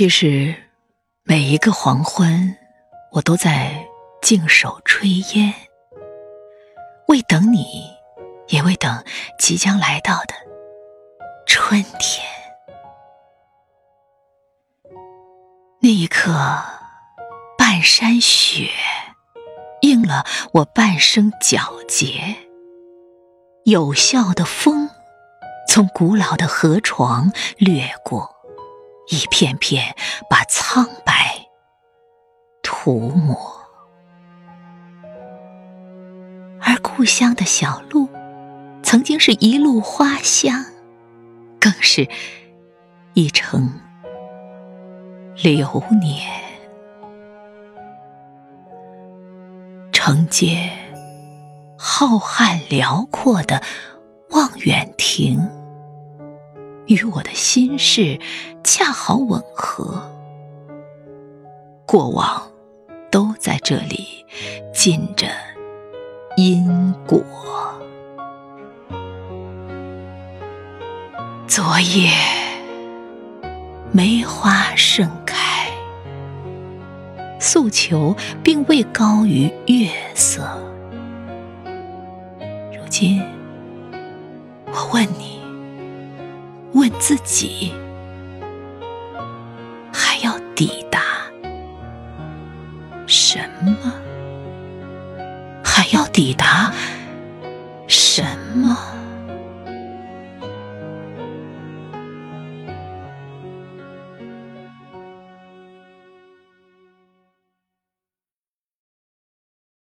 其实，每一个黄昏，我都在静守炊烟，为等你，也为等即将来到的春天。那一刻，半山雪应了我半生皎洁，有效的风从古老的河床掠过。一片片把苍白涂抹，而故乡的小路，曾经是一路花香，更是一程流年。承接浩瀚辽阔的望远亭。与我的心事恰好吻合，过往都在这里尽着因果。昨夜梅花盛开，诉求并未高于月色。如今，我问你。问自己，还要抵达什么？还要抵达什么？